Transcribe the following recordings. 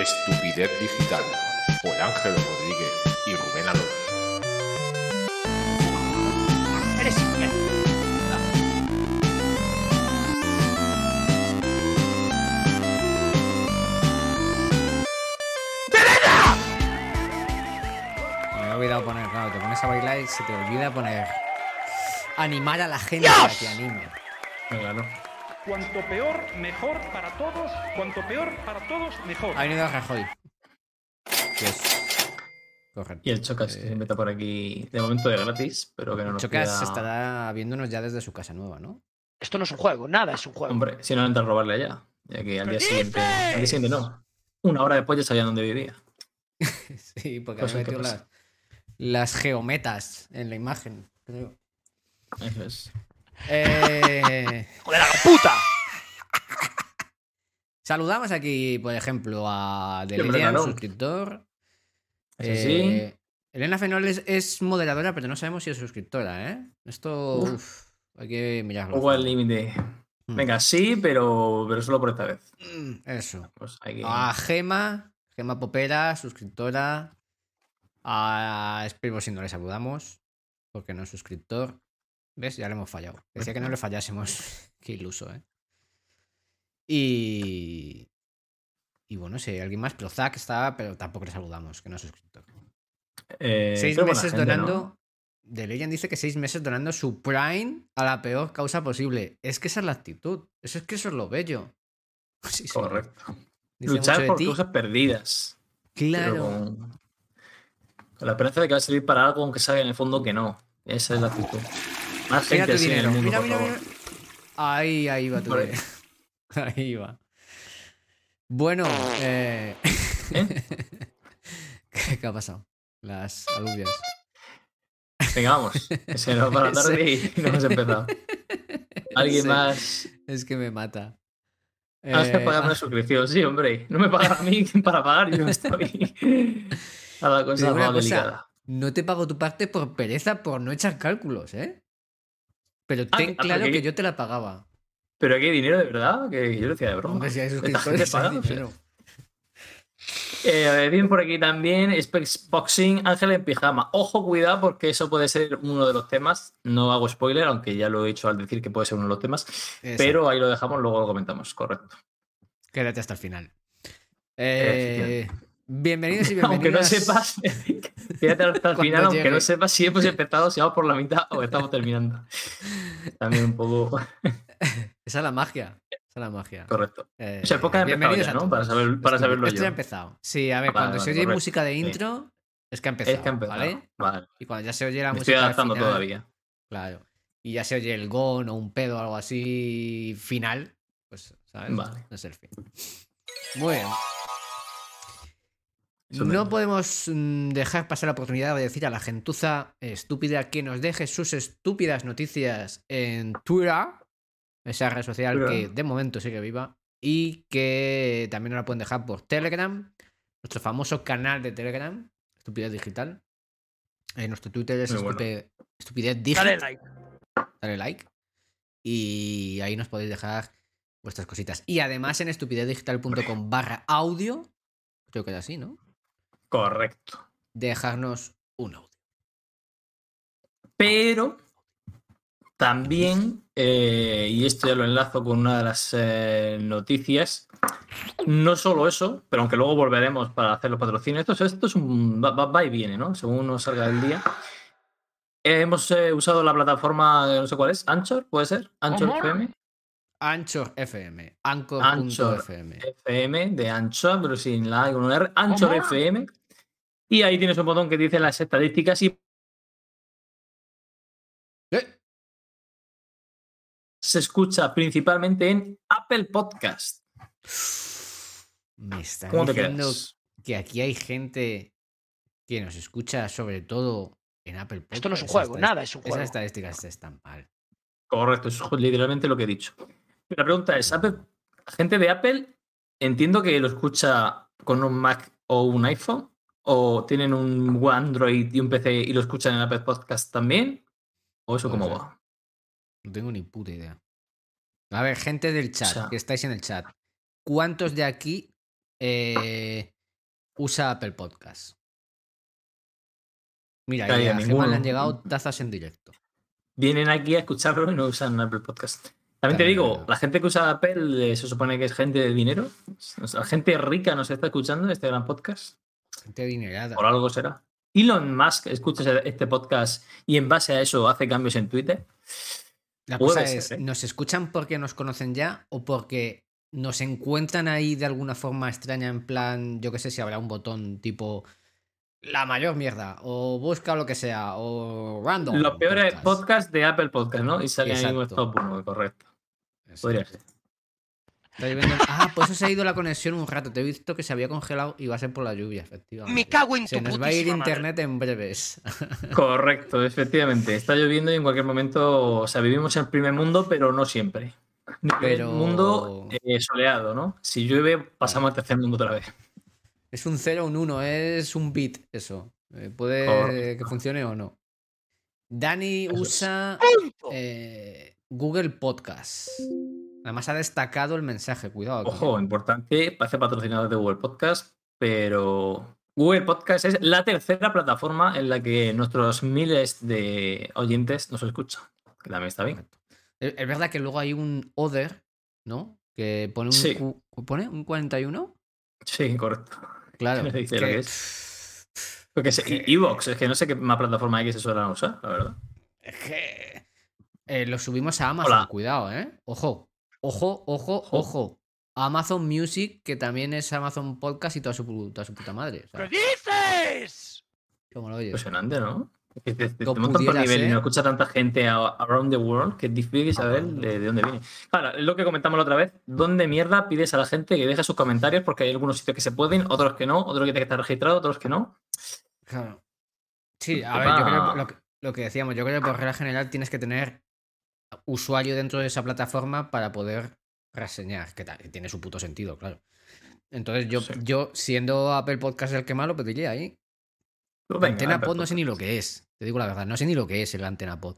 Estupidez Digital por Ángel Rodríguez y Rubén Alonso. Eres. Me he olvidado poner, claro, te pones a bailar y se te olvida poner. Animar a la gente a que anime. Venga, no. Cuanto peor, mejor para todos. Cuanto peor para todos, mejor. Ha venido Rajoy. Que es. Correcto. Y el Chocas que se meta por aquí de momento de gratis, pero que no nos Chocas pida- estará viéndonos ya desde su casa nueva, ¿no? Esto no es un juego, nada es un juego. Hombre, si no entra a robarle allá. Ya que al día ¿Qué siguiente. Al día siguiente no. Una hora después ya sabía dónde vivía. Sí, porque han que metido las, las geometas en la imagen, creo. Eso es. Eh, ¡Joder, la puta! saludamos aquí, por ejemplo, a Delirian, claro. suscriptor. Sí. Eh, Elena Fenol es, moderadora, pero no sabemos si es suscriptora, ¿eh? Esto Uf. uf, hay que mirarlo. Poco al límite. Mm. Venga, sí, pero, pero solo por esta vez. Mm, Eso. Pues hay que... A Gema, Gema Popera, suscriptora. A Spirbo si no le saludamos, porque no es suscriptor. ¿Ves? Ya le hemos fallado. Decía que no le fallásemos. Qué iluso, ¿eh? Y. Y bueno, si hay alguien más, pero Zack está, pero tampoco le saludamos, que no es suscriptor. Eh, seis meses gente, donando. ¿no? The Legend dice que seis meses donando su Prime a la peor causa posible. Es que esa es la actitud. Eso es que eso es lo bello. Sí. Correcto. Dice Luchar por cosas perdidas. Claro. Con, con la esperanza de que va a servir para algo, aunque sabe en el fondo que no. Esa es la actitud. Más Mira gente tu así en el dinero. mundo, Mira, por mira, favor. mira. Ahí, ahí va tu Vale. dinero. Ahí va. Bueno, eh... ¿Eh? ¿Qué, qué ha pasado? Las alubias. Venga, vamos. Se nos va la tarde y no hemos empezado. ¿Alguien Sí, más? Es que me mata. Ah, es que Eh, pagar una ah, suscripción, sí, hombre. No me pagan a mí para pagar, yo estoy. A la cosa una más cosa, delicada. no te pago tu parte por pereza, por no echar cálculos, ¿eh? Pero Ah, ten ah, claro que yo te la pagaba. Pero aquí hay dinero de verdad, que yo lo decía de broma. Hombre, si hay suscriptores. Eh, bien por aquí también, Boxing, Ángel en pijama. Ojo, cuidado, porque eso puede ser uno de los temas. No hago spoiler, aunque ya lo he hecho al decir que puede ser uno de los temas. Exacto. Pero ahí lo dejamos, luego lo comentamos, correcto. Quédate hasta el final. Eh, bienvenidos y Aunque no bienvenidas. sepas, fíjate hasta el final, aunque llegue. no sepas si hemos empezado, si vamos por la mitad o estamos terminando. También un poco Esa es la magia. Esa es la magia. correcto. Eh, O sea, ha empezado bienvenidos ya, ¿no? Para, saber, para saberlo esto yo. ya ha empezado. Sí, a ver, Vale, cuando se oye correcto. música de Sí. intro, es que ha empezado. Es que ha empezado. ¿vale? Vale. Y cuando ya se oye la Me estoy música. adaptando final, todavía. Claro. Y ya se oye el gon o un pedo o algo así final, pues, ¿sabes? Vale. No es el fin. Muy bien. Eso No podemos mm, dejar pasar la oportunidad de decir a la gentuza estúpida que nos deje sus estúpidas noticias en Twitter, esa red social Twitter. que de momento sigue viva, y que también nos la pueden dejar por Telegram, nuestro famoso canal de Telegram, Estupidez Digital. Eh, nuestro Twitter es Muy bueno. estupe- Estupidez Digital Dale like. dale like. Y ahí nos podéis dejar vuestras cositas. Y además en estupidezdigital.com barra audio, creo que es así, ¿no? Correcto. Dejarnos un audio. Pero también, eh, y esto ya lo enlazo con una de las eh, noticias, no solo eso, pero aunque luego volveremos para hacer los patrocinios, esto, esto es un va, va- y viene, ¿no? Según nos salga el día. Eh, hemos eh, usado la plataforma, no sé cuál es, Anchor, ¿puede ser? Anchor. FM. Anchor FM. Anchor. Anchor.fm. FM de Anchor, pero sin la con un R. Anchor ¿Cómo? FM. Y ahí tienes un botón que dice las estadísticas y Eh, se escucha principalmente en Apple Podcast. Me está ¿Cómo te diciendo que aquí hay gente que nos escucha sobre todo en Apple Podcast. Esto no es un juego, nada es un juego. Esas estadísticas están mal. Correcto, eso es literalmente lo que he dicho. La pregunta es, Apple, gente de Apple, entiendo que lo escucha con un Mac o un iPhone, o tienen un Android y un PC y lo escuchan en Apple Podcast también, o eso cómo va. No tengo ni puta idea. A ver, gente del chat, sea- que estáis en el chat. ¿Cuántos de aquí eh, usa Apple Podcast. Mira, y a. Gemma le han llegado tazas en directo. Vienen aquí a escucharlo y no usan Apple Podcast. También te digo, la gente que usa Apple eh, se supone que es gente de dinero. O sea, gente rica nos está escuchando este gran podcast. Gente adinerada. Por algo será. Elon Musk escucha este podcast y en base a eso hace cambios en Twitter. La cosa ser, es, ¿eh? ¿nos escuchan porque nos conocen ya o porque nos encuentran ahí de alguna forma extraña en plan, yo qué sé si habrá un botón tipo la mayor mierda o busca lo que sea o random. Lo peor es podcast. de Apple Podcast, ¿no? Y sale ahí en Exacto. top 1, correcto. Podría ser. Está lloviendo. Ah, pues eso se ha ido la conexión un rato. Te he visto que se había congelado y va a ser por la lluvia, efectivamente. Me cago en Se tu nos va a ir madre. internet en breves. Correcto, efectivamente. Está lloviendo y en cualquier momento, o sea, vivimos en el primer mundo, pero no siempre. Pero-. Mundo eh, soleado, ¿no? Si llueve, pasamos al tercer mundo otra vez. Es un 0 un 1, es un bit eso. Eh, puede Correcto. que funcione o no. Dani usa eh, Google Podcast. Además ha destacado el mensaje, cuidado. aquí. Ojo, importante, parece patrocinador de Google Podcast, pero Google Podcast es la tercera plataforma en la que nuestros miles de oyentes nos escuchan. Que también está bien. Es es verdad que luego hay un other, ¿no? Que pone un, Sí. cu- ¿pone un 41. Sí, correcto. Claro. ¿Qué dice lo que- que Porque y Evox, es que no sé qué más plataforma hay que se suelen usar, la verdad. Es que eh, lo subimos a Amazon, Hola. cuidado, ¿eh? Ojo, ojo, ojo, Ojo. ojo. Amazon Music, que también es Amazon Podcast y toda su, pu- toda su puta madre. o sea, ¿Qué dices? ¿Cómo lo oyes? Impresionante, ¿no? Es que te, te- montas por nivel y no escucha tanta gente a- around the world que es difícil saber de, de dónde viene. Claro, es lo que comentamos la otra vez. ¿Dónde mierda pides a la gente que deje sus comentarios? Porque hay algunos sitios que se pueden, otros que no, otros que tienen que estar registrados, otros que no. Claro. Sí, a Tema- ver, yo creo lo, que lo que decíamos, yo creo que por regla general tienes que tener usuario dentro de esa plataforma para poder reseñar, que, tiene su puto sentido, claro. Entonces yo, Sí. yo siendo Apple Podcast el que más lo pediría ahí. Venga, Antena Apple Pod no sé ni lo que es. Te digo la verdad, no sé ni lo que es el Antena Pod.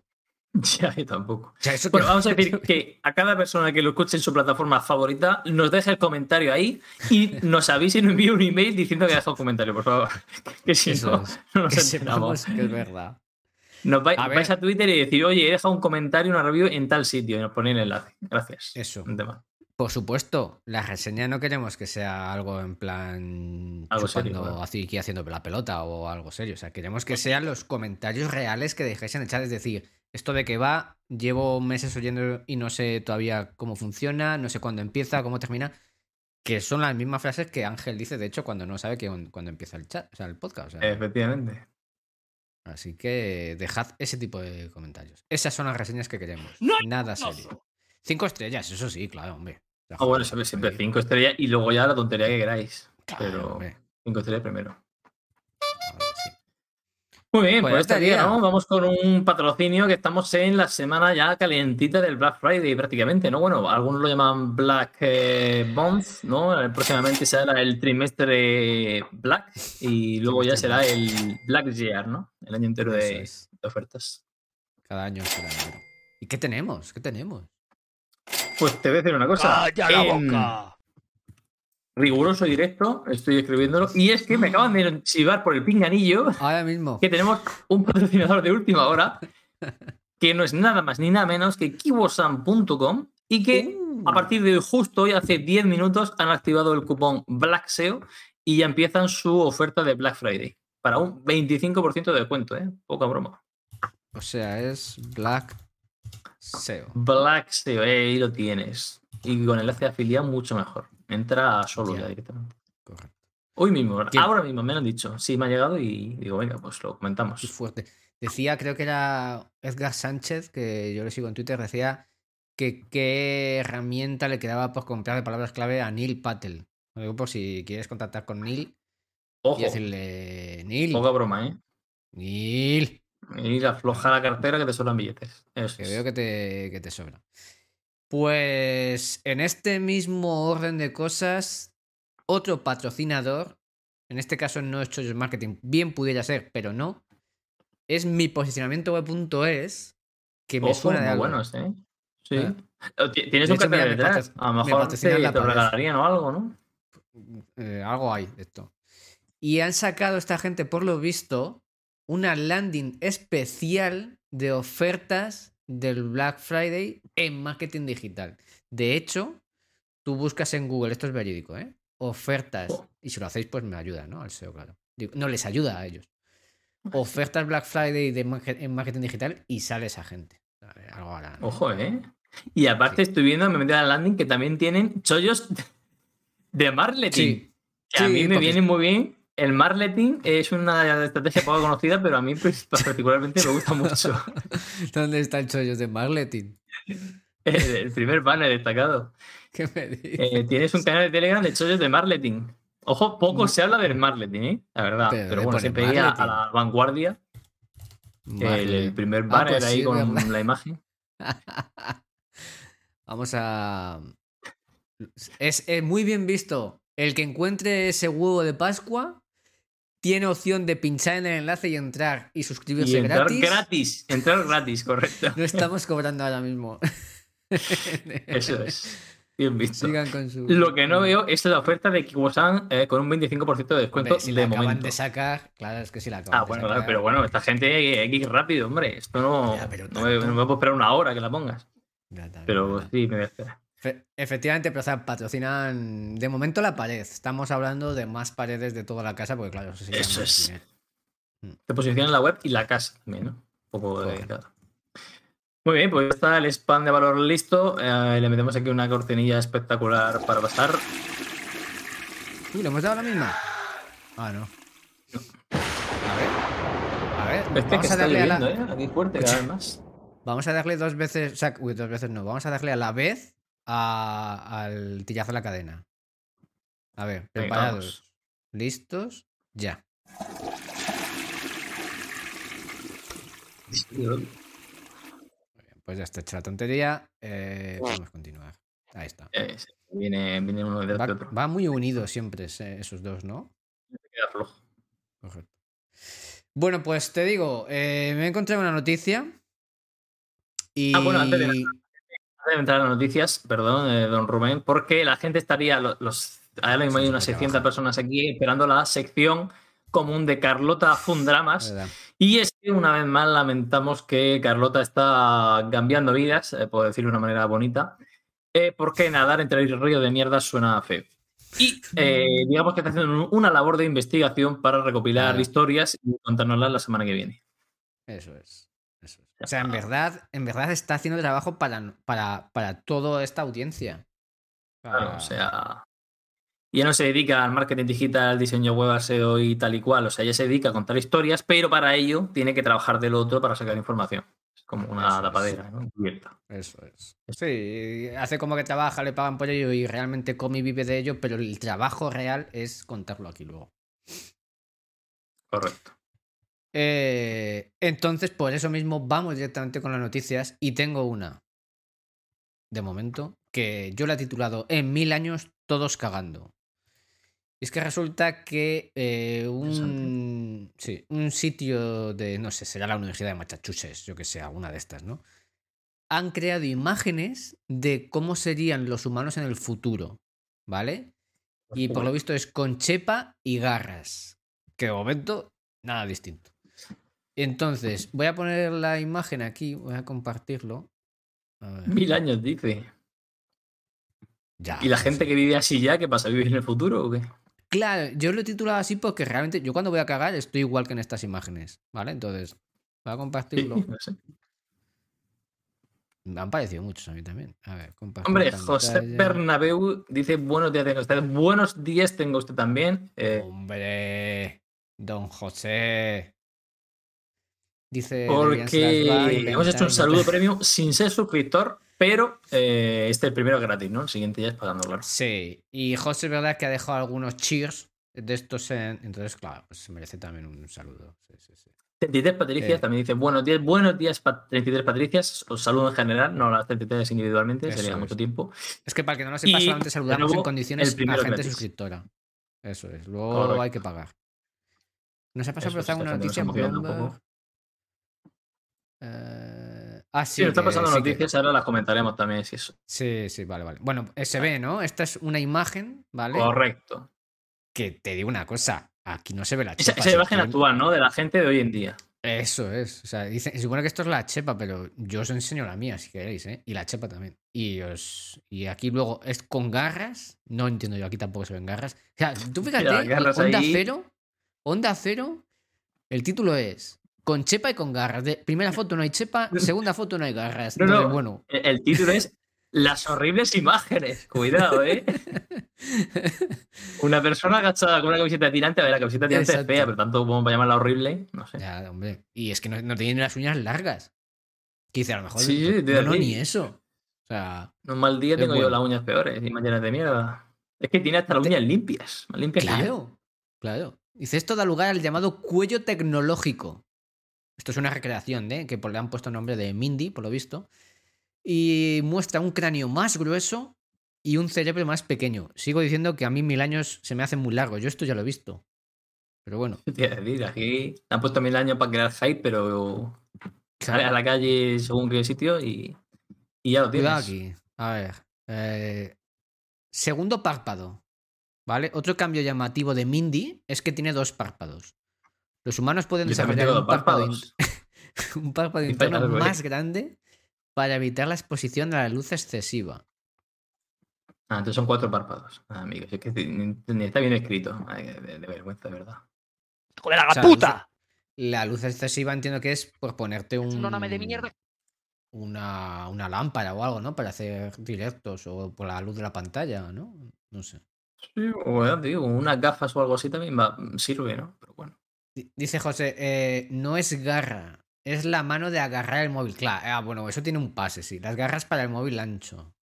Ya, yo tampoco. O sea, eso Bueno, que- vamos a decir que a cada persona que lo escuche en su plataforma favorita, nos deje el comentario ahí y nos avise y nos envíe un email diciendo que ha dejado un comentario, por favor. Que si Eso no, no nos que enteramos. que es verdad. Nos vais, A vais a Twitter y decir, oye, he dejado un comentario, una review en tal sitio y nos ponéis el enlace. Gracias. Eso. Un tema. Por supuesto, la reseña no queremos que sea algo en plan Algo serio, así aquí haciendo la pelota o algo serio. O sea, queremos que sean los comentarios reales que dejéis en el chat. Es decir, esto de que va, llevo meses oyendo y no sé todavía cómo funciona, no sé cuándo empieza, cómo termina. Que son las mismas frases que Ángel dice, de hecho, cuando no sabe que, cuándo empieza el chat, o sea, el podcast. o sea, Efectivamente. Así que dejad ese tipo de comentarios. Esas son las reseñas que queremos. No, Nada serio. Cinco estrellas, eso sí, claro, hombre. Ah, bueno, siempre, cinco estrellas y luego ya la tontería que queráis. Claro, Pero hombre, cinco estrellas primero. Muy bien, Pues pues, este día, estaría. ¿no? Vamos con un patrocinio que estamos en la semana ya calentita del Black Friday prácticamente, ¿no? Bueno, algunos lo llaman Black eh, Month, ¿no? Eh, Próximamente será el trimestre Black y luego ya será el Black Year, ¿no? El año entero de, es. de ofertas. Cada año será. ¿Y qué tenemos? ¿Qué tenemos? Pues te voy a decir una cosa. ¡Calla la En boca! Riguroso directo, estoy escribiéndolo. Y es que me acaban de chivar por el pinganillo Ahora mismo. que tenemos un patrocinador de última hora que no es nada más ni nada menos que kibosan.com y que Uh. a partir de justo hoy, hace 10 minutos, han activado el cupón BLACKSEO y ya empiezan su oferta de Black Friday para un 25% de descuento, ¿eh? Poca broma. O sea, es Black SEO. BLACKSEO, eh, ahí lo tienes. Y con enlace de afiliado mucho mejor. Entra solo Ya. ya directamente. Correcto. Hoy mismo, ¿Qué? ahora mismo me lo han dicho. Sí, me ha llegado y digo, venga, pues lo comentamos. Qué fuerte. Decía, creo que era Edgar Sánchez, que yo le sigo en Twitter, decía que qué herramienta le quedaba por comprar de palabras clave a Neil Patel. Lo digo por si quieres contactar con Neil Ojo, y decirle, Neil, poca broma, ¿eh? Neil, Y afloja la cartera que te sobran billetes. Eso que es. veo que te, que te sobra. Pues en este mismo orden de cosas, otro patrocinador, en este caso no es Choices Marketing, bien pudiera ser, pero no, es mi posicionamiento web.es, que me Ojo, suena de algo. buenos, ¿eh? Sí. Tienes De un cartel detrás. A lo me mejor te, la te regalarían o algo, ¿no? eh, algo hay de esto. Y han sacado esta gente, por lo visto, una landing especial de ofertas del Black Friday en marketing digital. De hecho, tú buscas en Google, esto es verídico, ¿eh? Ofertas. Y si lo hacéis, pues me ayuda, ¿no? Al SEO, claro. Digo, no les ayuda a ellos. Ofertas Black Friday de market- en marketing digital y sale esa gente. Algo hará, ¿no? Ojo, ¿eh? Y aparte Sí. estoy viendo, me metí a la landing que también tienen chollos de marketing. Sí. Que a Sí, mí me porque- viene muy bien. El marketing es una estrategia poco conocida, pero a mí pues, particularmente me gusta mucho. ¿Dónde está el chollos de marketing? El, el primer banner destacado. ¿Qué me dices? Eh, tienes un canal de Telegram de chollos de marketing. Ojo, poco se habla del marketing, ¿eh? La verdad. Pero Pero, le bueno, siempre ir a, la vanguardia. El, primer Ah, banner pues ahí sí, con ¿verdad? la imagen. Vamos a. Es, es muy bien visto. El que encuentre ese huevo de Pascua tiene opción de pinchar en el enlace y entrar y suscribirse Y entrar gratis. gratis. Entrar gratis, correcto. No estamos cobrando ahora mismo. Eso es. Bien visto. Con su. Lo que no veo es la oferta de Kiwosan eh, con un 25% de descuento Hombre, si la de acaban momento. de sacar, claro, es que si la acaban Ah, de bueno, sacar. claro, pero bueno, esta gente X rápido, hombre. Esto no, Ya, no, me, tanto. no me puedo esperar una hora que la pongas. Ya, también, Pero sí, me voy a esperar. Fe- Efectivamente, pero o sea, patrocinan de momento la pared. Estamos hablando de más paredes de toda la casa, porque claro, eso, Eso es. dinero. Se posiciona en la web y la casa también, ¿no? Un poco de Correcto. cada. Muy bien, pues está el spam de valor listo. Eh, le metemos aquí una cortinilla espectacular para pasar. Uy, ¿le hemos dado la misma? Ah, no. A ver. A ver, Es que, que vamos a está darle a la. ¿eh? Aquí fuerte cada vez más. Vamos a darle dos veces. O sea, uy, dos veces no. Vamos a darle a la vez a- al tillazo a la cadena. A ver, preparados. ¿Listos? Ya. Pues ya está hecha la tontería. Eh, podemos continuar. Ahí está. Eh, sí, viene, viene uno detrás Va, de otro. va muy unidos siempre ese- esos dos, ¿no? Queda flojo. Correcto. Bueno, pues te digo, eh, me he encontrado una noticia. Y. Ah, bueno, antes de nada. Antes de entrar a las noticias, perdón, eh, don Rubén, porque la gente estaría, lo- los, ahora mismo hay unas sí, 600 trabaja. personas aquí esperando la sección común de Carlota Fundramas. Y es que una vez más lamentamos que Carlota está cambiando vidas, eh, por decirlo de una manera bonita, eh, porque nadar entre el río de mierda suena feo. Y eh, digamos que está haciendo un- una labor de investigación para recopilar historias y contárnoslas la semana que viene. Eso es. Es. O sea, en verdad, en verdad está haciendo trabajo para, para, para toda esta audiencia. Claro, Ah, o sea. Y ella no se dedica al marketing digital, diseño web, SEO y tal y cual. O sea, ella se dedica a contar historias, pero para ello tiene que trabajar del otro para sacar información. Es como Eso una es. tapadera, ¿no? Encubierta. Eso es. Sí, hace como que trabaja, le pagan por ello y realmente come y vive de ello, pero el trabajo real es contarlo aquí luego. Correcto. Eh, entonces, por eso mismo, vamos directamente con las noticias y tengo una, de momento, que yo la he titulado En mil años todos cagando. Y es que resulta que eh, un, sí, un sitio de, no sé, será la Universidad de Massachusetts, yo que sé, alguna de estas, ¿no? Han creado imágenes de cómo serían los humanos en el futuro, ¿vale? Y por lo visto es con chepa y garras. Que de momento, nada distinto. Entonces, voy a poner la imagen aquí, voy a compartirlo. A ver, Mil años, dice. ya. ¿Y la gente que vive así ya, qué pasa? ¿Vive en el futuro o qué? Claro, yo lo he titulado así porque realmente yo cuando voy a cagar estoy igual que en estas imágenes, ¿vale? Entonces, voy a Sí, compartirlo. no sé. Me han parecido muchos a mí también. A ver, Hombre, José. Bernabeu dice buenos días tenga usted. Buenos días tenga usted también. Eh, Hombre, don José. Dice. porque hemos hecho un saludo premium sin ser suscriptor, pero eh, este el primero es gratis, ¿no? El siguiente ya es pagando, claro. Sí, y José es verdad que ha dejado algunos cheers de estos en... Entonces, claro, pues se merece también un saludo. Sí, sí, sí. 33 Patricias también dice buenos días, buenos días, pa- 33 Patricias. Os saludo en general, no las 33 individualmente, Eso sería es. mucho tiempo. Es que para que no lo sepa, Y, solamente saludamos en condiciones a gente gratis. suscriptora. Eso es. Luego Correcto. hay que pagar. Nos ha pasado por es, una noticia en Bloomberg. Eh, Ah, Sí, sí. nos está que- pasando sí que- noticias, ahora las comentaremos también, si eso. Sí, sí, vale, vale. Bueno, se ve, ¿no? Esta es una imagen, ¿vale? Correcto. Que te digo una cosa. Aquí no se ve la Esa, chepa. esa se imagen actual, ¿no? De la gente de hoy en día. Eso es. O sea, dice, se supone que esto es la chepa, pero yo os enseño la mía si queréis, ¿eh? Y la chepa también. Y os. Y aquí luego es con garras. No entiendo yo, aquí tampoco se ven garras. O sea, tú fíjate, Onda ahí. Cero. Onda Cero. El título es. Con chepa y con garras. De primera foto no hay chepa, segunda foto no hay garras. No, no. Bueno. El, el título es Las horribles imágenes. Cuidado, ¿eh? Una persona agachada con una camiseta tirante. A ver, la camiseta tirante Exacto. es fea, pero tanto como para llamarla horrible, no sé. Ya, hombre. Y es que no, no tienen las uñas largas. Que dice, a lo mejor. Sí, no, no, ni eso. O sea, Un mal día tengo yo las uñas peores y mañanas de mierda. Es que tiene hasta las uñas limpias. Más limpias que yo. Claro, claro. Dice, esto da lugar al llamado cuello tecnológico. Esto es una recreación, ¿eh? que le han puesto nombre de Mindy, por lo visto. Y muestra un cráneo más grueso y un cerebro más pequeño. Sigo diciendo que a mí mil años se me hacen muy largos. Yo esto ya lo he visto. Pero bueno. Te aquí han puesto mil años para crear hype, pero sale a claro. la calle según qué sitio y, y ya lo tienes. Aquí. A ver. eh, segundo párpado. ¿Vale? Otro cambio llamativo de Mindy es que tiene dos párpados. Los humanos pueden desarrollar un párpado, un párpado interno más grande para evitar la exposición a la luz excesiva. Ah, entonces son cuatro párpados. Ah, amigos, es que ni- ni está bien escrito. Ay, de, de vergüenza, de verdad. ¡Colega, O la sea, puta! La luz excesiva entiendo que es por ponerte un, un nome de mierda. Una, una lámpara o algo, ¿no? Para hacer directos o por la luz de la pantalla, ¿no? No sé. Sí, bueno, digo, unas gafas o algo así también va, sirve, ¿no? Pero bueno. Di- Dice José, eh, no es garra, es la mano de agarrar el móvil. Claro, ah, bueno, eso tiene un pase, sí. Las garras para el móvil ancho.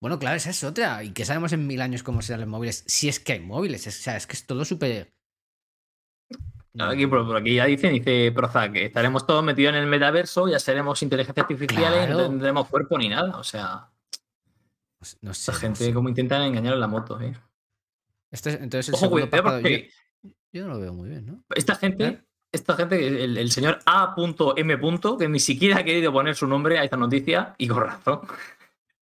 Bueno, claro, esa es otra. ¿Y qué sabemos en mil años cómo serán los móviles? Si es que hay móviles, es- o sea, es que es todo súper... Aquí, por, por aquí ya dicen, dice Prozac, que estaremos todos metidos en el metaverso, ya seremos inteligencias artificiales, y no Claro. tendremos cuerpo ni nada. O sea, No sé. no gente sé. como intentan engañar en la moto, ¿eh? Este es- entonces el Ojo, cuidado, yo, yo no lo veo muy bien, ¿no? esta gente, esta gente, el, el señor A.M. que ni siquiera ha querido poner su nombre a esta noticia, y con razón.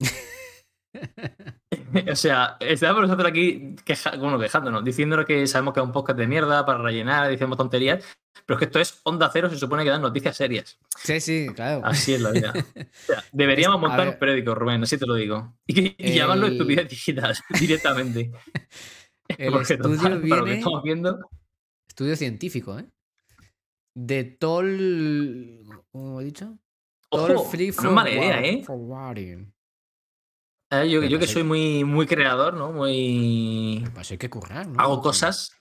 o sea, estamos nosotros aquí queja- bueno, quejándonos, diciéndonos que sabemos que es un podcast de mierda para rellenar, decimos tonterías, pero es que esto es onda cero, se supone que dan noticias serias. Sí, sí, claro. Así es la vida. O sea, deberíamos Es- montar un periódico, Rubén, así te lo digo. Y, que- y llamarlo El- estupidez digital directamente. El Porque estudio total, para lo que viene- estamos viendo, Estudio científico, ¿eh? De Toll... ¿Cómo he dicho? Toll ojo, Free no es mala idea, ¿eh? Eh, Yo, que soy muy, muy creador, ¿no? Muy. Pues hay que currar, ¿no? Hago cosas.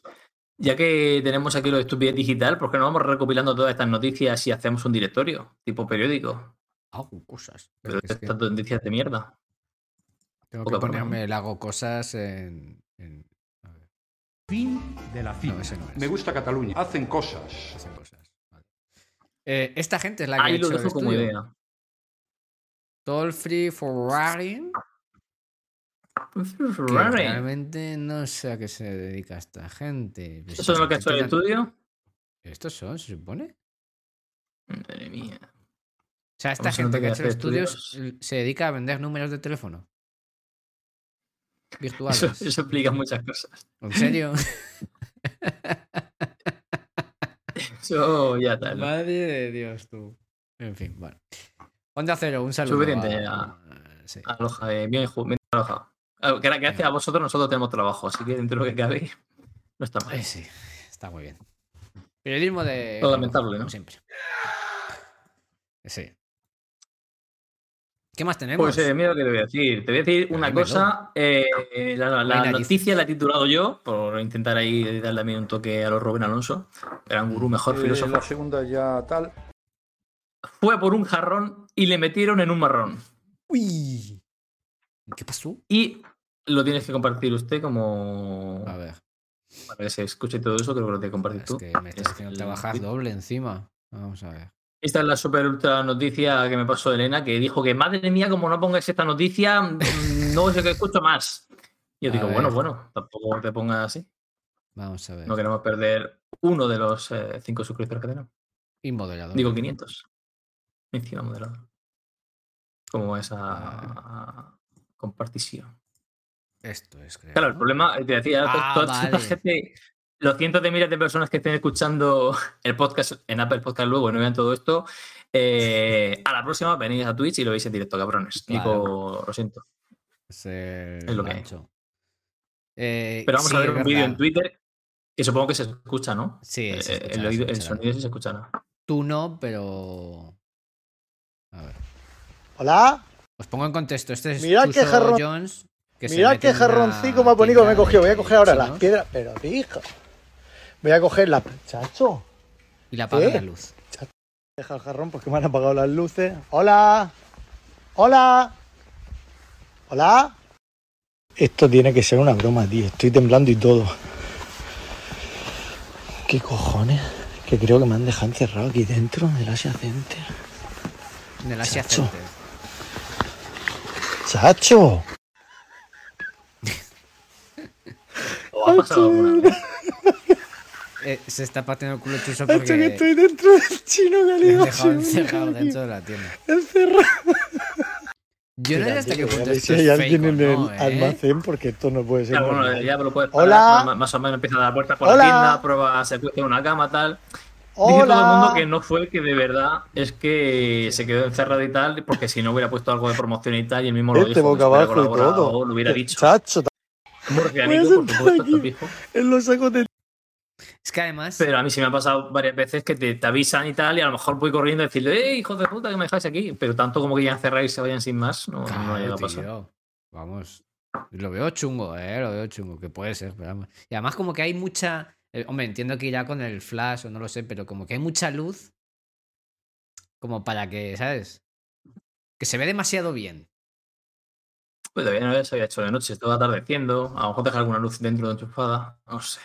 Ya que tenemos aquí lo de estupidez digital, ¿por qué no vamos recopilando todas estas noticias y hacemos un directorio, tipo periódico? Hago cosas. Pero Es que estas noticias de mierda. tengo poca que ponerme el hago cosas en... Fin de la no, cita. ese no es. Me gusta Cataluña. Hacen cosas. Hacen cosas. vale. Eh, esta gente es la que ha Ahí lo hecho el dejo como estudio. idea. Toll Free Forwarding. Que realmente no sé a qué se dedica esta gente. Pues ¿Eso es lo que ha hecho el estudio? ¿Estos son, se supone? Madre mía. O sea, esta ¿Cómo se gente que ha hecho estudios estudios? se dedica a vender números de teléfono. Virtuales. Eso, eso explica muchas cosas. ¿En serio? Eso ya tal. Madre de Dios, tú. En fin, bueno. Onda Cero, un saludo. Suficiente, a- sí. Aloja, eh, bien, bien trabajado. Ah, gra- Gracias a vosotros, nosotros tenemos trabajo, así que dentro de lo que cabe, no está mal. Eh, sí, está muy bien. Periodismo de. Todo lamentable, como ¿no? siempre. Sí. ¿Qué más tenemos? Pues eh, mira lo que te voy a decir. Te voy a decir una Dímelo. cosa. eh, la noticia la he titulado yo, por intentar ahí darle a mí un toque a los Rubén Alonso, gran gurú, mejor Eh, filósofo. la segunda ya tal. Fue por un jarrón y le metieron en un marrón. Uy. ¿Qué pasó? Y lo tienes que compartir usted como... A ver. Para que se escuche todo eso, creo que lo tienes que compartir Es tú. que me estás Es haciendo el trabajar doble encima. Vamos a ver. Esta es la super ultra noticia que me pasó Elena, que dijo que madre mía, como no pongas esta noticia, mm, no sé qué escucho más. Y yo A digo, ver. bueno, bueno, tampoco te pongas así. Vamos a ver. No queremos perder uno de los eh, cinco suscriptores que tenemos. Inmoderador. Digo 500. encima moderador. Como esa compartición. Esto es, creo. Claro, el problema, te decía, Ah, toda esta gente, los cientos de miles de personas que estén escuchando el podcast en Apple Podcast luego y no vean todo esto, eh, a la próxima venid a Twitch y lo veis en directo, cabrones. Claro. Nico, lo siento. Es lo que gancho. Eh, Pero vamos sí, a ver un vídeo en. Twitter que supongo que se escucha, ¿no? Sí, Eh, escucha, el, oído- sonido sí se escucha, ¿no? Tú no, pero. A ver. Hola. Os pongo en contexto. Este es Mirad qué jarrón- Jones. que Mirad qué jarroncico me ha ponido, me he cogido. Voy a coger ahora las piedras. Pero, hijo. Voy a coger la. Chacho. Y la apaga la luz. Deja el jarrón porque me han apagado las luces. Hola. Hola. Hola. Esto tiene que ser una broma, tío. Estoy temblando y todo. ¿Qué cojones? Que creo que me han dejado encerrado aquí dentro del Asia Center. De la Asia Chacho. Center. ¡Chacho! ¿O ha pasado alguna vez? Eh, se está partiendo el culo Chuso porque que estoy dentro del chino sí, encerrado dentro de la tienda. Encerrado. Yo no sé hasta qué punto esto si es hay fake alguien o en el no, ¿eh? almacén porque esto no puede ser. Claro, bueno, normal. ya me lo puedes Hola. parar, más- Más o menos empieza a dar vueltas por Hola. la tienda, prueba, se cuesta una cama, tal. Dice todo el Hola. mundo que no fue que de verdad es que se quedó encerrado y tal, porque si no hubiera puesto algo de promoción y tal, y él mismo lo Este dijo. boca abajo y todo. Lo hubiera dicho. Chacho, a por supuesto, aquí. en los sacos de. Es que además. Pero a mí sí me ha pasado varias veces que te, te avisan y tal, y a lo mejor voy corriendo a decirle, ¡eh, hijos de puta, que me dejáis aquí! Pero tanto como que ya encerráis y se vayan sin más, no, no Claro, llega a pasar. tío. Vamos. Lo veo chungo, eh. Lo veo chungo, que puede ser, pero vamos. Y además, como que hay mucha. eh, hombre, entiendo que irá con el flash o no lo sé, pero como que hay mucha luz. Como para que, ¿sabes? Que se ve demasiado bien. Pues todavía no se había hecho de noche, estaba atardeciendo, a lo mejor deja alguna luz dentro de enchufada, no sé.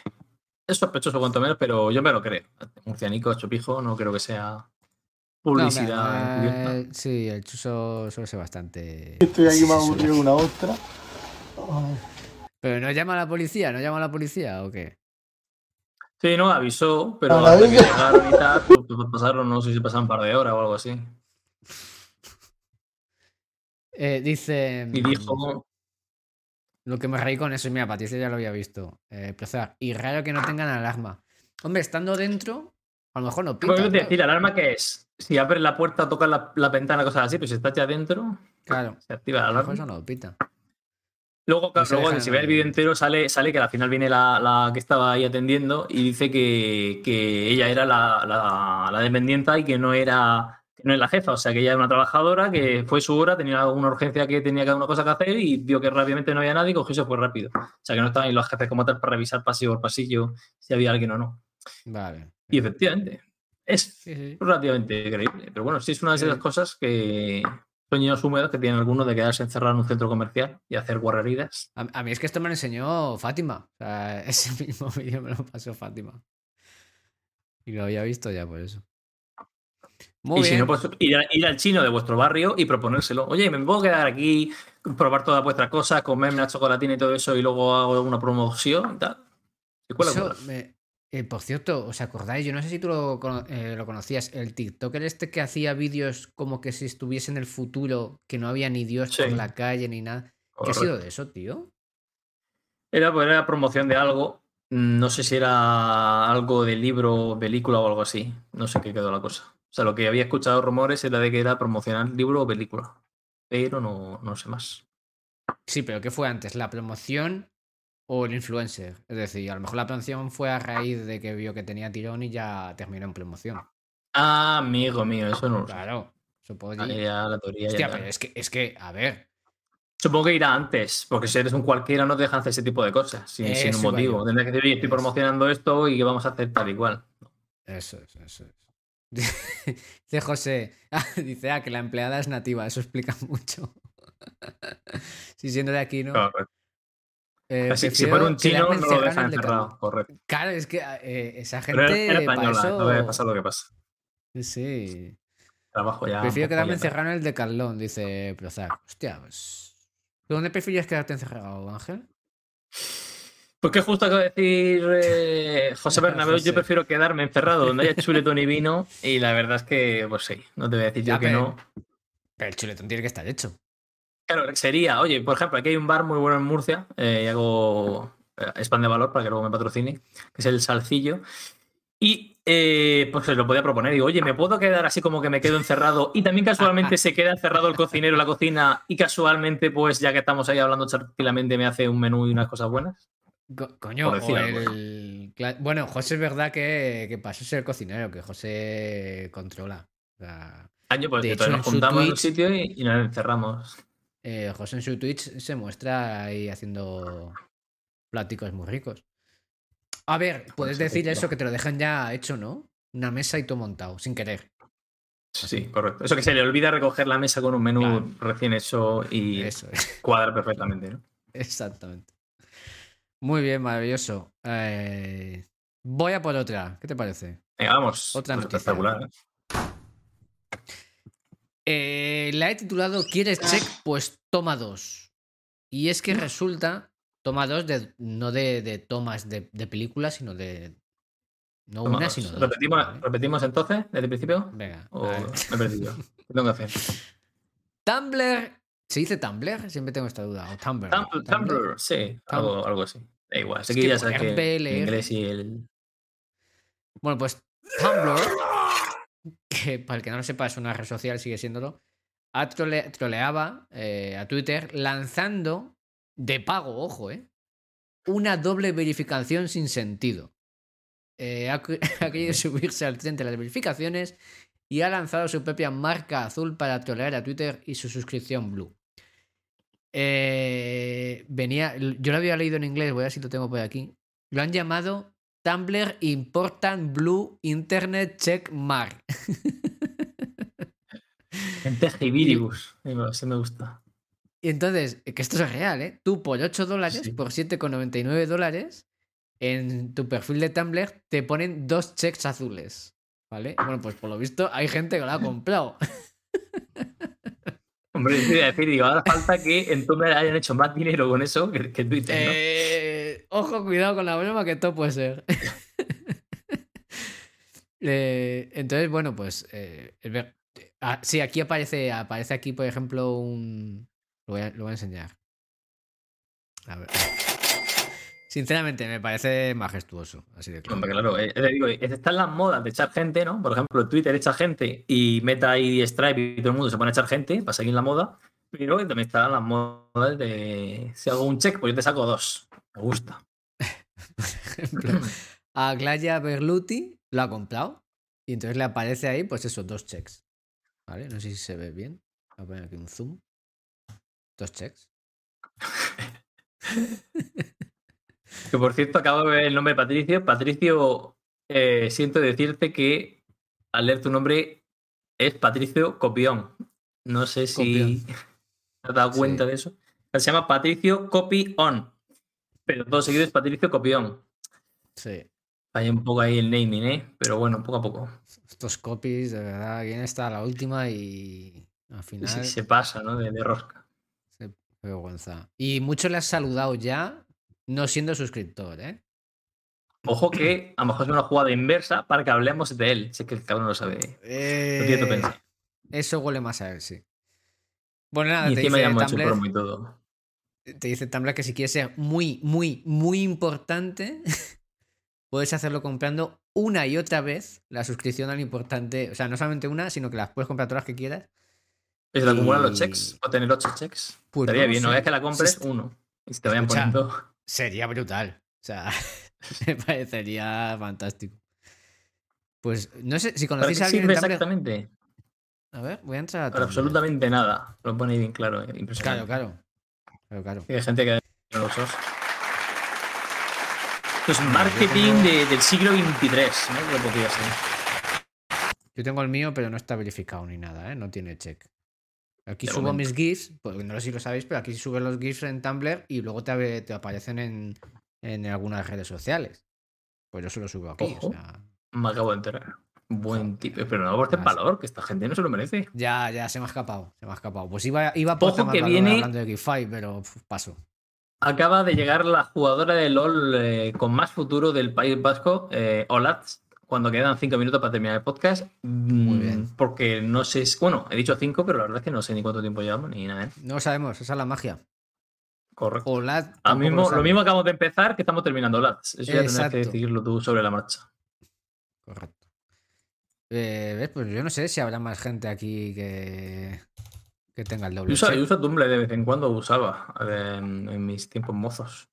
Es sospechoso cuanto menos, pero yo me lo creo. Murcianico, chupijo, no creo que sea No, publicidad encubierta. eh, sí, el chuso suele ser bastante. Estoy aquí sí, más aburrido una ostra. Pero no llama a la policía, ¿no llama a la policía o qué? Sí, no, avisó, pero Ah, hasta que llegaron y tal, pues, pues, pasaron, no sé si pasaron un par de horas o algo así. Eh, dice. Y dijo, Lo que me reí con eso, mira, Patricia ya lo había visto. Eh. Y raro que no tengan alarma. Hombre, estando dentro, a lo mejor no pita. ¿cómo te claro. decir, alarma qué es? Si abres la puerta, tocas la, la ventana, cosas así, pues si estás ya dentro, Claro, se activa la a lo mejor alarma. eso no pita. Luego, claro, luego, si ves el ahí. vídeo entero, sale, sale que al final viene la, la que estaba ahí atendiendo y dice que, que ella era la, la, la dependienta y que no era, que no es la jefa. O sea, que ella era una trabajadora que fue su hora, tenía alguna urgencia que tenía cada una cosa que hacer y vio que rápidamente no había nadie y cogió y se fue rápido. O sea, que no estaban ahí los jefes como tal para revisar pasillo por pasillo si había alguien o no. Vale. Y efectivamente, es Sí, sí. relativamente creíble. Pero bueno, sí es una de esas Sí. cosas que sueños húmedos que tienen algunos de quedarse encerrado en un centro comercial y hacer guarreridas. A, a mí es que esto me lo enseñó Fátima. O sea, ese mismo vídeo me lo pasó Fátima. Y lo había visto ya por eso. Muy y bien. si no, pues ir, a- ir al chino de vuestro barrio y proponérselo. Oye, me puedo quedar aquí, probar todas vuestras cosas, comerme la chocolatina y todo eso, y luego hago una promoción y tal. Eso cuela. me- eh, por cierto, ¿os acordáis? Yo no sé si tú lo, eh, lo conocías. El TikToker este que hacía vídeos como que si estuviese en el futuro, que no había ni Dios por Sí. la calle ni nada. ¿Qué ha Correcto. sido de eso, tío? Era, pues, era promoción de algo. No sé si era algo de libro, película o algo así. No sé qué quedó la cosa. O sea, lo que había escuchado rumores era de que era promocionar libro o película. Pero no, no sé más. Sí, pero ¿qué fue antes? ¿La promoción o el influencer? Es decir, a lo mejor la promoción fue a raíz de que vio que tenía tirón y ya terminó en promoción. Ah, amigo mío, eso no lo. Claro, supongo ya la teoría ya Hostia, pero es que, es que, a ver, Supongo que irá antes, porque si eres un cualquiera no te dejan hacer ese tipo de cosas, sin, sin un motivo. Tendrás que decir, oye, estoy promocionando esto y que vamos a hacer tal y cual. eso es, eso es. Dice José, ah, dice, ah, que la empleada es nativa, eso explica mucho. si siendo de aquí, ¿no? Correcto. Eh, Así, si fuera un chino, quedarme no lo dejan encerrado. Correcto. Claro, es que eh, esa Pero era, gente. para española, eso... no debe pasar lo que pasa. Sí. Trabajo ya. Prefiero quedarme encerrado en el Decathlon, dice Prozar. Hostia, pues. ¿Dónde prefieres quedarte encerrado, Ángel? Pues que justo acaba de decir eh, José Bernabéu, yo prefiero quedarme encerrado donde haya chuletón y vino y la verdad es que, pues sí, no te voy a decir yo Ya, que pero- no. Pero el chuletón tiene que estar hecho. Claro, sería, oye, por ejemplo, aquí hay un bar muy bueno en Murcia, eh, y hago eh, spam de valor para que luego me patrocine, que es el Salcillo. Y eh, pues se lo podía proponer. Digo, oye, ¿me puedo quedar así como que me quedo encerrado? Y también casualmente se queda encerrado el cocinero en la cocina y casualmente, pues ya que estamos ahí hablando tranquilamente, me hace un menú y unas cosas buenas. Co- coño, o el... Bueno, José es verdad que, que pasó a ser cocinero, que José controla. O sea, Año, pues De hecho, nos juntamos en un sitio y, y nos encerramos. eh, José en su Twitch se muestra ahí haciendo pláticos muy ricos. A ver, puedes eso, decir eso, que te lo dejan ya hecho, ¿no? Una mesa y todo montado, sin querer. Sí, correcto. Eso que se le olvida recoger la mesa con un menú Claro. recién hecho y Eso es. cuadra perfectamente, ¿no? Exactamente. Muy bien, maravilloso. Eh, voy a por otra. ¿Qué te parece? Venga, vamos. Otra Pues noticia. espectacular. ¿eh? Eh, la he titulado ¿Quieres check? Pues toma dos. Y es que resulta, toma dos, de, no de, de tomas de, de películas, sino de. No Toma una, dos. sino dos. ¿Repetimos, ¿vale? ¿Repetimos entonces desde el principio? Venga. ¿O me he perdido? ¿Qué tengo que hacer? Tumblr. ¿Se dice Tumblr? Siempre tengo esta duda. O Tumblr. Tumblr, Tumblr, sí, algo, algo así. Da igual, sé Es que, que ya sabes que poner el BLR. inglés y el. Bueno, pues Tumblr, que para el que no lo sepa es una red social, sigue siéndolo, ha trole- troleaba eh, a Twitter lanzando de pago, ojo, eh, una doble verificación sin sentido. Eh, ha, ha querido subirse al tren de las verificaciones y ha lanzado su propia marca azul para trolear a Twitter y su suscripción Blue. Eh, venía, yo lo había leído en inglés, voy a ver si lo tengo por aquí. Lo han llamado Tumblr Important Blue Internet Check Mark. Gente Gibiribus. Ese me gusta. Y entonces, que esto es real, ¿eh? Tú por 8 dólares, Sí. por 7,99 dólares, en tu perfil de Tumblr te ponen dos checks azules. ¿Vale? Bueno, pues por lo visto hay gente que lo ha comprado. Hombre, te iba a decir, digo, ahora falta que en Tumblr hayan hecho más dinero con eso que, Twitter, ¿no? Eh, ojo, cuidado con la broma, que esto puede ser. Eh, entonces, bueno, pues. eh, ah, sí, aquí aparece, aparece aquí, por ejemplo, un. Lo voy a enseñar. A ver. Sinceramente, me parece majestuoso. Así de claro. Claro, eh, te digo, eh, están las modas de echar gente, ¿no? Por ejemplo, Twitter echa gente y Meta y Stripe y todo el mundo se pone a echar gente para seguir la moda. Pero también están las modas de si hago un check, pues yo te saco dos. Me gusta. Por ejemplo, a Glaya Berluti lo ha comprado. Y entonces le aparece ahí, pues esos dos checks. ¿Vale? No sé si se ve bien. Voy a poner aquí un zoom. Dos checks. Que por cierto, acabo de ver el nombre de Patricio. Patricio, eh, siento decirte que al leer tu nombre es Patricio Copión. No sé si has dado Sí. cuenta de eso. Se llama Patricio Copy On. Pero todo seguido es Patricio Copión. Sí. Hay un poco ahí el naming, ¿eh? Pero bueno, poco a poco. Estos copies, de verdad, quién está la última y al final Sí, se pasa, ¿no? De, de rosca. qué vergüenza. Y muchos le has saludado ya, no siendo suscriptor, ¿eh? Ojo que a lo mejor es una jugada inversa para que hablemos de él. Sé que el cabrón lo sabe. Lo tiene todo Eh. Eso huele más a él, sí. Bueno, nada, Y te dice, Tumblr, promo y todo. te dice Tumblr que si quieres ser muy, muy, muy importante, puedes hacerlo comprando una y otra vez la suscripción al importante. O sea, no solamente una, sino que las puedes comprar todas las que quieras. ¿Y se te acumulan los Y- checks? ¿O tener ocho checks? Pues Estaría no bien, ¿no? Es que la compres uno. Y se te vayan Escucha, poniendo. Sería brutal. O sea, me parecería fantástico. Pues no sé si ¿Para qué conocéis a alguien sirve exactamente? A ver, voy a entrar a Para absolutamente nada. Lo pone bien claro. eh, Impresionante. Claro, claro. Claro, claro. Hay gente que no lo usa. Esto es marketing de- del siglo XXIII, ¿no? Lo podría ser. Yo tengo el mío, pero no está verificado ni nada, ¿eh? No tiene check. Aquí De subo momento. mis GIFs, pues no sé si lo sabéis, pero aquí subo los GIFs en Tumblr y luego te, aparecen en, en algunas redes sociales. Pues yo solo subo aquí. Ojo. O sea, Me acabo de enterar. Buen tipo. Pero no Gracias. valor, que esta gente no se lo merece. ya, ya, se me ha escapado. Se me ha escapado. Pues iba, iba a aportar Ojo que viene- hablando de Gify, pero pf, paso. Acaba de llegar la jugadora de LOL eh, con más futuro del País Vasco, eh, Olaz, cuando quedan cinco minutos para terminar el podcast. Muy Mm, bien. Porque no sé, bueno, he dicho cinco, pero la verdad es que no sé ni cuánto tiempo llevamos ni nada. ¿eh? No sabemos, esa es la magia. Correcto. Tampoco mismo, lo mismo acabamos de empezar que estamos terminando Olaz. Eso ya tendrás Exacto. que decidirlo tú sobre la marcha. Correcto. Eh. Pues yo no sé si habrá más gente aquí que, que tenga el doble. Yo uso, yo uso Tumblr de vez en cuando, usaba eh, en, en mis tiempos mozos.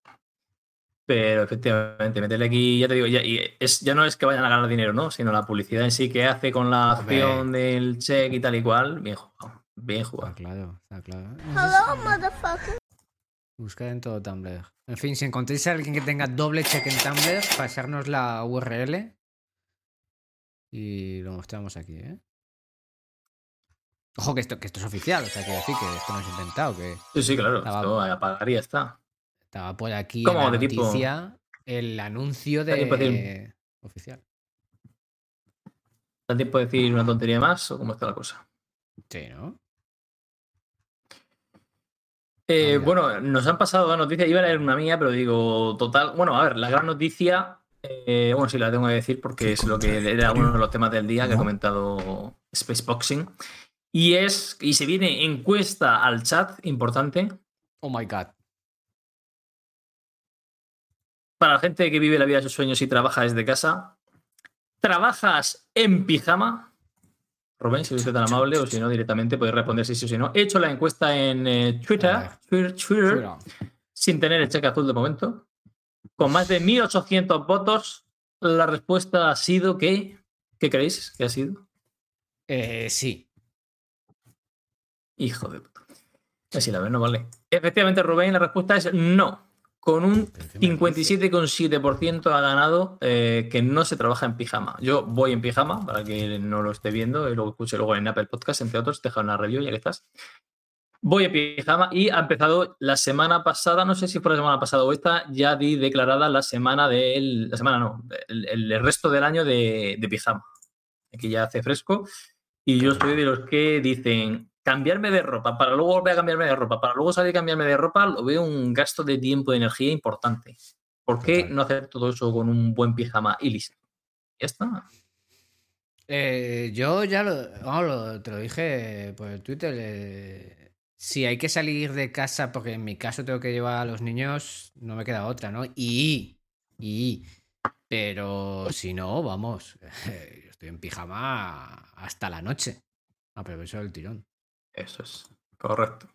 Pero efectivamente, meterle aquí, ya te digo, ya, y es, ya no es que vayan a ganar dinero, ¿no? Sino la publicidad en sí que hace con la Hombre. acción del check y tal y cual. Bien jugado. Bien Está jugado. claro, está claro. Sé si- Buscar en todo Tumblr. En fin, si encontráis a alguien que tenga doble check en Tumblr, pasarnos la URL y lo mostramos aquí, ¿eh? Ojo que esto, que esto es oficial, o sea, quiero decir que esto no es inventado, que Sí, sí, claro. Estaba- Esto a pagar y ya está. Estaba por aquí ¿Cómo? en la noticia el anuncio ¿Da tiempo a de oficial. ¿Da tiempo de decir una tontería más o cómo está la cosa? Sí, ¿no? Eh, bueno, nos han pasado dos noticias. Iba a leer una mía, pero digo, total. Bueno, a ver, la gran noticia. eh, bueno, sí, la tengo que decir porque es lo que era uno de los temas del día que ha comentado Spaceboxing. Y es, y se viene encuesta al chat importante Oh my god. Para la gente que vive la vida de sus sueños y trabaja desde casa. ¿Trabajas en pijama? Rubén, si usted tan amable, o si no, directamente podéis responder si sí o si no. He hecho la encuesta en eh, Twitter. Twitter, Twitter, sin tener el cheque azul de momento. Con más de 1800 votos, la respuesta ha sido que. ¿Qué creéis que ha sido? Eh, sí. Hijo de puta. Así la vez no vale. Efectivamente, Rubén, la respuesta es no. Con un Pero ¿qué me dices? 57,7% ha ganado eh, que no se trabaja en pijama. Yo voy en pijama, para que no lo esté viendo y lo escuche luego en Apple Podcast, entre otros, deja una review ya que estás. Voy en pijama y ha empezado la semana pasada, no sé si fue la semana pasada o esta, ya di declarada la semana del. La semana no, el, el resto del año de, de pijama. Aquí ya hace fresco. Y yo soy de los que dicen cambiarme de ropa para luego volver a cambiarme de ropa, para luego salir a cambiarme de ropa, lo veo un gasto de tiempo y energía importante. ¿Por qué Total. no hacer todo eso con un buen pijama y listo? Ya está. Eh, yo ya lo, te lo dije por el Twitter. eh, si hay que salir de casa, porque en mi caso tengo que llevar a los niños, no me queda otra, ¿no? Y, y, pero si no, vamos, yo estoy en pijama hasta la noche. Aprovecho el tirón. Eso es. Correcto.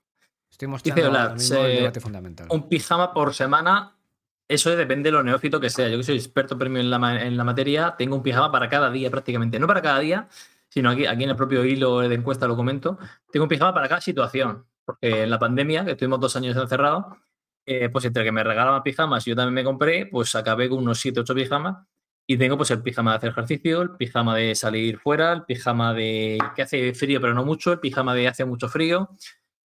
Estoy mostrando Olad, ahora mismo el se- debate fundamental. Un pijama por semana, eso depende de lo neófito que sea. Yo que soy experto premio en la, en la materia, tengo un pijama para cada día prácticamente. No para cada día, sino aquí, aquí en el propio hilo de encuesta lo comento. Tengo un pijama para cada situación. Porque en la pandemia, que estuvimos dos años encerrados, eh, pues entre que me regalaban pijamas y yo también me compré, pues acabé con unos 7, 8 pijamas. Y tengo pues el pijama de hacer ejercicio, el pijama de salir fuera, el pijama de que hace frío pero no mucho, el pijama de hace mucho frío,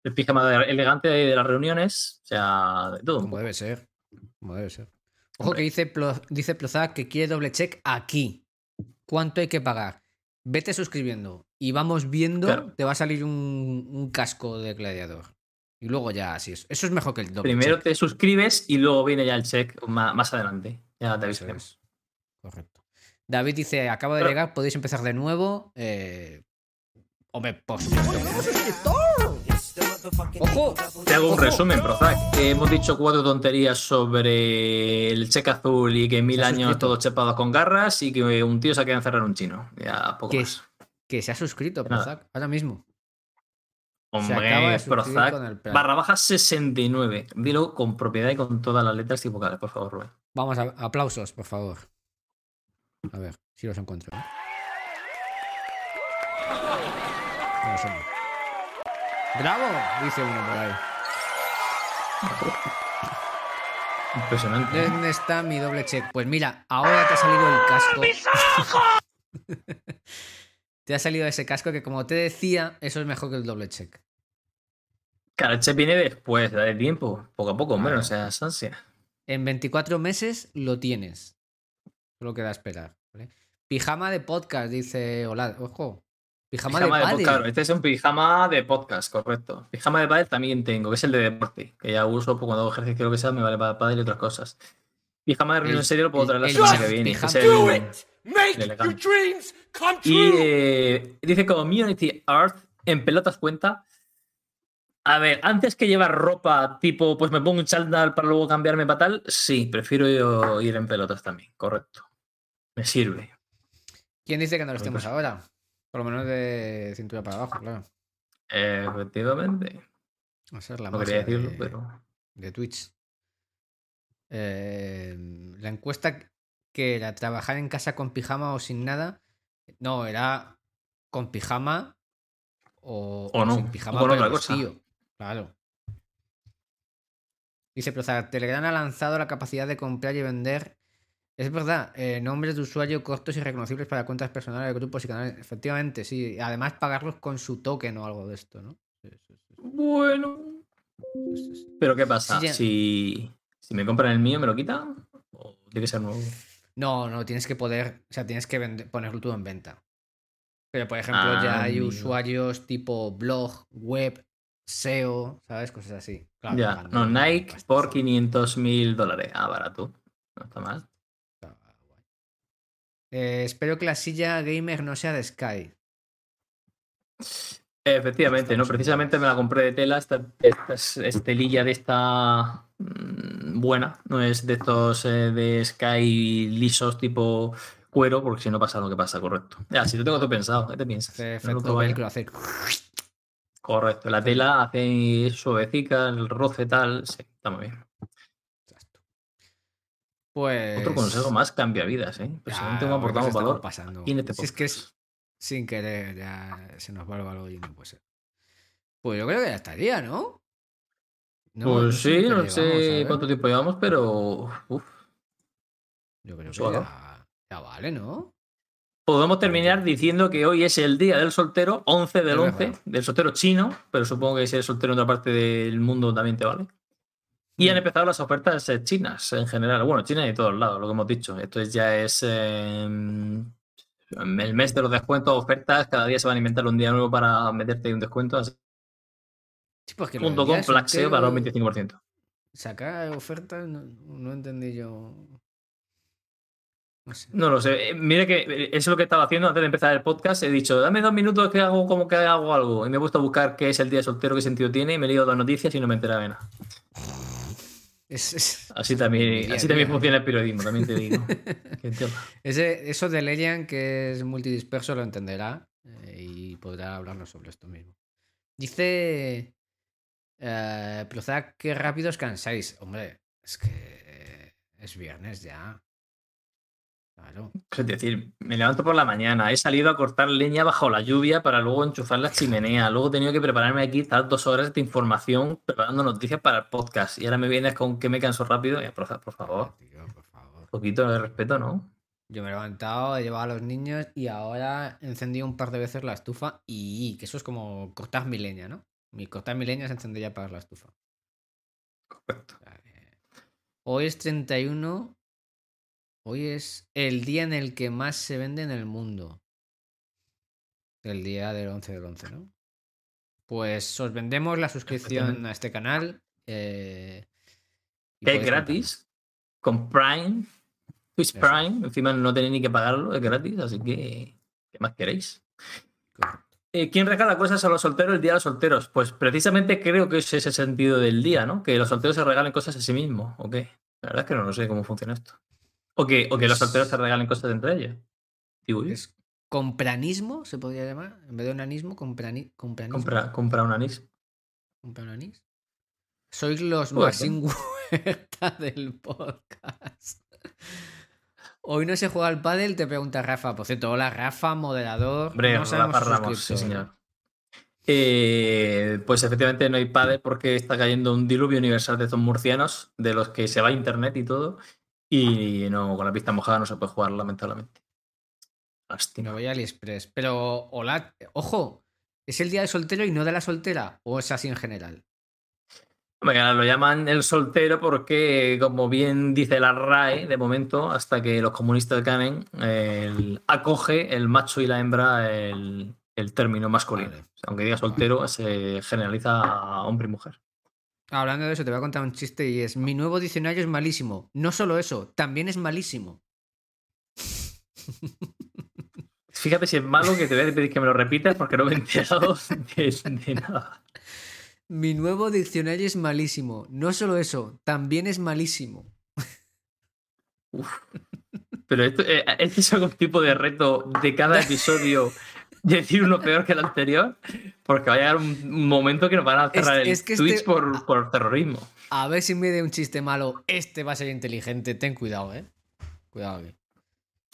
el pijama de- elegante de, las reuniones, o sea, de todo. Como debe ser. Como debe ser. Ojo que dice, Plo- dice Prozac que quiere doble check aquí. ¿Cuánto hay que pagar? Vete suscribiendo y vamos viendo, Claro. te va a salir un, un casco de gladiador. Y luego ya así es. Eso es mejor que el doble Primero check. te suscribes y luego viene ya el check más, más adelante. Ya te avisaremos. Correcto. David dice, acabo de Pero- llegar, podéis empezar de nuevo. Eh... Hombre, por supuesto. ¡Ojo! Te hago un Ojo. resumen, Prozac. que Hemos dicho cuatro tonterías sobre el cheque azul y que mil años suscrito. todos chepados con garras y que un tío se ha quedado encerrado en un chino. Ya poco Que, más. que se ha suscrito, Nada. Prozac, ahora mismo. Hombre, Prozac, barra baja 69. Dilo con propiedad y con todas las letras y vocales, por favor, Rubén. Vamos, a, aplausos, por favor. A ver, si los encuentro. ¿eh? No. ¡Bravo! Dice uno por ahí. Impresionante. ¿Dónde está mi doble check? Pues mira, ahora te ha salido el casco. te ha salido ese casco que, como te decía, eso es mejor que el doble check. Claro, el check viene después, da de tiempo, poco a poco, Claro. o sea, ansia. En 24 meses lo tienes. Solo queda esperar. ¿vale? Pijama de podcast, dice Olad. Ojo. Pijama, Pijama de de, podcast, claro, este es un pijama de podcast, correcto. Pijama de pádel también tengo, que es el de deporte, que ya uso pues, cuando hago ejercicio lo que sea, me vale para pádel y otras cosas. Pijama de reunión El- en serio lo puedo traer la semana que viene. que. Y eh, dice Community Art en pelotas cuenta. A ver, antes que llevar ropa tipo, pues me pongo un chándal para luego cambiarme para tal, sí, prefiero yo ir en pelotas también, correcto. Me sirve. ¿Quién dice que no lo estemos pues- ahora? Por lo menos de cintura para abajo, claro. Efectivamente. Va a ser la No quería decirlo, de, pero. de Twitch. Eh, la encuesta que era trabajar en casa con pijama o sin nada. No, era con pijama o, O no, sin pijama o con otra cosa. vestido. Claro. Dice Prozar, Telegram ha lanzado la capacidad de comprar y vender. Es verdad, eh, nombres de usuario cortos y reconocibles para cuentas personales, grupos y canales. Efectivamente, sí. Además, pagarlos con su token o algo de esto, ¿no? Sí, sí, sí. Bueno. Pero ¿qué pasa? Si, si me compran el mío, ¿me lo quitan? ¿O tiene que ser nuevo? No, no, tienes que poder, o sea, tienes que vende- ponerlo tú en venta. Pero, por ejemplo, ya Ah, hay usuarios tipo blog, web, SEO, ¿sabes? Cosas así. Claro, ya, no, Nike por 500 mil dólares. Ah, barato. No está mal. Está guay. Eh, espero que la silla gamer no sea de Sky. Efectivamente, Estamos ¿no? Precisamente me la compré de tela, esta, esta es estelilla de esta mm, buena, no es de estos eh, de Sky lisos tipo cuero, porque si no pasa lo que pasa, correcto. Ya, si lo tengo todo pensado, ¿qué te piensas? Hace No lo efecto probaré. velcro, hace... Correcto, la tela hace suavecica, el roce tal, sí, está muy bien. Pues... Otro consejo más cambia vidas, ¿eh? Porque aportamos valor. pasando. Este Si es que es sin querer, ya se nos va algo y no puede ser. Pues yo creo que ya estaría, ¿no? No, pues no sí, no sé cuánto tiempo llevamos, pero uf, Yo creo que ya vale, ¿no? Podemos terminar diciendo que hoy es el día del soltero, 11 del Es 11, verdad. del soltero chino, pero supongo que si eres soltero en otra parte del mundo también te vale. Y han Mm. empezado las ofertas eh, chinas en general. Bueno, China y todos lados, lo que hemos dicho. Esto es- ya es eh, el mes de los descuentos, ofertas. Cada día se van a inventar un día nuevo para meterte un descuento. Así Sí, día com, de flaxeo para un soltero, 25%. Sacar ofertas, no, no entendí yo. No lo sé. Eh, Mire que eh, eso es lo que estaba haciendo antes de empezar el podcast. He dicho, dame dos minutos que hago como que hago algo. Y me he puesto a buscar qué es el día soltero, qué sentido tiene. Y me he leído dos noticias y no me enteraba de nada. Es, es- Así también, así también funciona el periodismo, también te digo. Ese- eso de Lelian, que es multidisperso, lo entenderá eh, y podrá hablarnos sobre esto mismo. Dice. Eh, Prozac, qué rápido os cansáis. Hombre, es que es viernes ya. Claro. Es decir, me levanto por la mañana, he salido a cortar leña bajo la lluvia para luego enchufar la chimenea, luego he tenido que prepararme aquí, estar dos horas de información preparando noticias para el podcast. Y ahora me vienes con que me canso rápido. Ya, por, por favor, Tío, por favor. un poquito de respeto, ¿no? Yo me he levantado, he llevado a los niños y ahora he encendido un par de veces la estufa y que eso es como cortar mi leña, ¿no? Mi cortar mi leña es encender y apagar la estufa. Correcto. Hoy es 31. Hoy es el día en el que más se vende en el mundo. El día del 11 del 11, ¿no? Pues os vendemos la suscripción a este canal. eh, Que es gratis, con Prime, Twitch Eso. Prime, encima no tenéis ni que pagarlo, es gratis, así que, ¿qué más queréis? Eh, ¿Quién regala cosas a los solteros el día de los solteros? Pues precisamente creo que ese es el sentido del día, ¿no? Que los solteros se regalen cosas a sí mismos, ¿o qué? La verdad es que no lo sé cómo funciona esto. O que, o que los solteros se regalen cosas entre ellos. Digo yo. Es compranismo, se podría llamar. En vez de onanismo, comprani compranismo. Compra, compra un anís. ¿Comprar anís? Sois los más huerta del podcast. Hoy no se juega al pádel, te pregunta Rafa. Por cierto, hola Rafa, moderador. Hombre, Rafa Ramos, sí, señor. Eh, pues efectivamente no hay padre porque está cayendo un diluvio universal de estos murcianos, de los que se va a internet y todo. Y no, con la pista mojada no se puede jugar, lamentablemente. Me Lástima. voy a AliExpress. Pero, hola, ojo, ¿es el día del soltero y no de la soltera? ¿O es así en general? Ahora lo llaman el soltero porque, como bien dice la RAE, de momento, hasta que los comunistas ganen, el- acoge el macho y la hembra el, el término masculino. Vale. O sea, aunque diga soltero, se generaliza a hombre y mujer. Hablando de eso, te voy a contar un chiste y es: Mi nuevo diccionario es malísimo. No solo eso, también es malísimo. Fíjate si es malo que te voy a pedir que me lo repitas porque no me he enterado de, de nada. Mi nuevo diccionario es malísimo. No solo eso, también es malísimo. Pero esto, eh, este es algún tipo de reto de cada episodio decir uno peor que el anterior, porque va a llegar un momento que nos van a cerrar Es- el es que Twitch este- por, por terrorismo. A ver si me de un chiste malo. Este va a ser inteligente. Ten cuidado, eh. Cuidado aquí.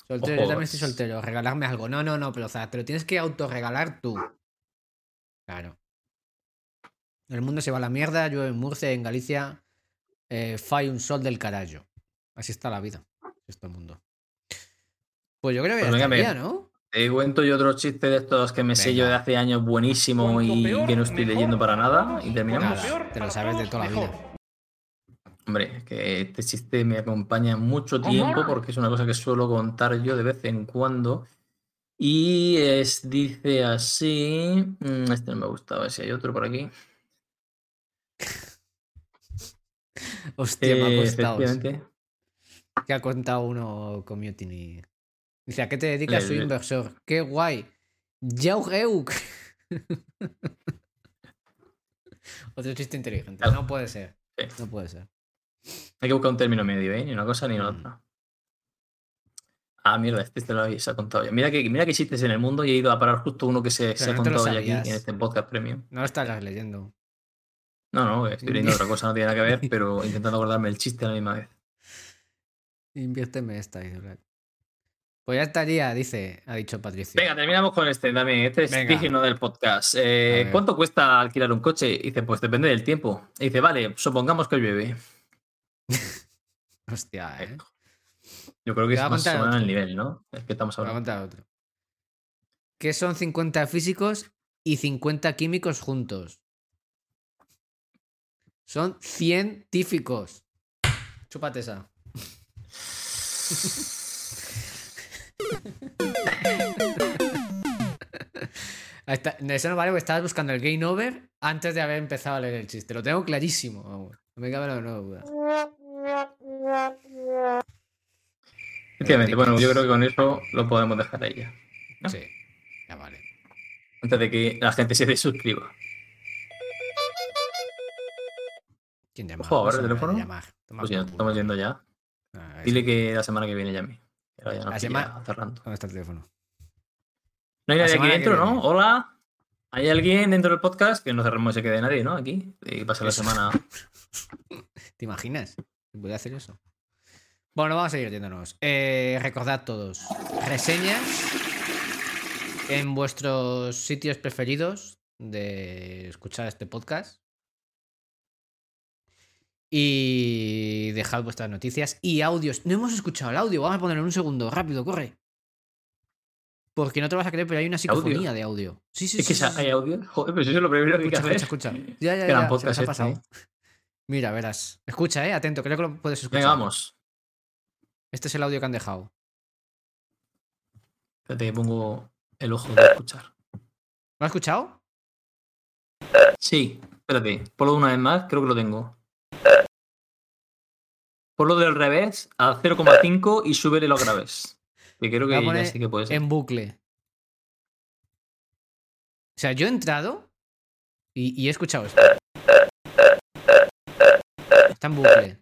Soltero, yo también estoy es- soltero. Regalarme algo. No, no, no, pero o sea, te lo tienes que autorregalar tú. Claro. El mundo se va a la mierda. Yo en Murcia, en Galicia, eh, fai un sol del carallo. Así está la vida. El mundo. Pues yo creo que Pues ya estaría, ¿no? Te cuento yo otro chiste de estos que me sé yo de Venga. hace años buenísimo y peor, que no estoy mejor leyendo para nada. Y terminamos. Peor te lo sabes de toda la vida. Hombre, es que este chiste me acompaña mucho tiempo porque es una cosa que suelo contar yo de vez en cuando. Y es, dice así. mm, Este no me gusta, a ver si hay otro por aquí. Hostia, me ha Eh, costado. efectivamente. que ha contado uno community. Dice, ¿a qué te dedicas? Le- Soy le- inversor. ¡Qué guay! ¡Yau Euk! Otro chiste inteligente. No puede ser. Sí. No puede ser. Hay que buscar un término medio, ¿eh? Ni una cosa ni la Mm. otra. Ah, mierda, este te lo habéis ha contado ya. Mira que, mira que existes en el mundo y he ido a parar justo uno que se, ha contado ya aquí en este podcast premium. No lo estarás leyendo. No, no, estoy leyendo otra cosa, no tiene nada que ver, pero intentando acordarme el chiste a la misma vez. Inviérteme esta, Black. Pues ya estaría, dice, ha dicho Patricio. Venga, terminamos con este también. Este es Venga. digno del podcast. Eh. ¿Cuánto cuesta alquilar un coche? Dice, pues depende del tiempo. Y dice, vale, supongamos que llueve. Hostia, eh. Yo creo que es más o el nivel, ¿no? Es que estamos Voy a hablando. otro. ¿Qué son 50 físicos y 50 químicos juntos? Son científicos. Chúpate esa. Está. Eso no vale porque estabas buscando el game over antes de haber empezado a leer el chiste. Lo tengo clarísimo. vamos. No me cabe la menor duda. Efectivamente, bueno, yo creo que con eso lo podemos dejar ahí ya. ¿no? Sí, ya vale. Antes de que la gente se desuscriba. ¿Quién llama? ¿ahora No el teléfono? Pues ya, por estamos yendo ya. Ah, Dile que la semana que viene ya a mí. Ahora ya nos La pilla semana- cerrando. ¿Dónde está el teléfono? No hay nadie aquí dentro, ¿no? viene. Hola. ¿Hay alguien dentro del podcast? Que no cerremos y se quede nadie, ¿no? Aquí. Y pasa la semana. ¿Te imaginas? ¿Puede hacer eso? Bueno, vamos a seguir yéndonos. Eh, recordad todos. Reseñas en vuestros sitios preferidos de escuchar este podcast. Y dejad vuestras noticias y audios. No hemos escuchado el audio. Vamos a ponerlo en un segundo. Rápido, corre. Porque no te lo vas a creer, pero hay una psicofonía de audio. Sí, sí, Es que sí, sa- sí, hay sí. audio. Joder, pues eso es lo primero que hay que Escucha, hacer. escucha, escucha. Ya, ya, ya. se nos ha este, pasado. Mira, verás. Escucha, eh. Atento, creo que lo puedes escuchar. Venga, vamos. Este es el audio que han dejado. Espérate que pongo el ojo de escuchar. ¿Lo has escuchado? Sí, espérate. Ponlo una vez más, creo que lo tengo. Ponlo del revés a 0,5 y súbele los graves. Que creo que ya sí que puede ser. En bucle. O sea, yo he entrado y, y he escuchado esto. Está en bucle.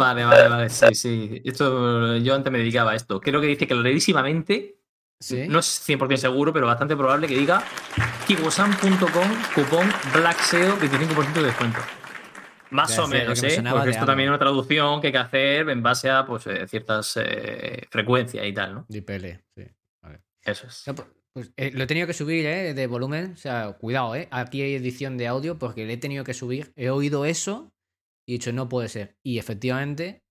Vale, vale, vale. Sí, sí. Esto, yo antes me dedicaba a esto. Creo que dice clarísimamente, ¿Sí? no es 100% seguro, pero bastante probable que diga kibosan.com, cupón BlackSEO, 25% de descuento. Más Ya o menos, me ¿eh? Porque esto algo. también es una traducción que hay que hacer en base a pues, eh, ciertas eh, frecuencias y tal, ¿no? DPL, sí. Eso es. No, pues, pues, eh, lo he tenido que subir, ¿eh? De volumen. O sea, cuidado, ¿eh? Aquí hay edición de audio porque le he tenido que subir. He oído eso y he dicho, no puede ser. Y efectivamente,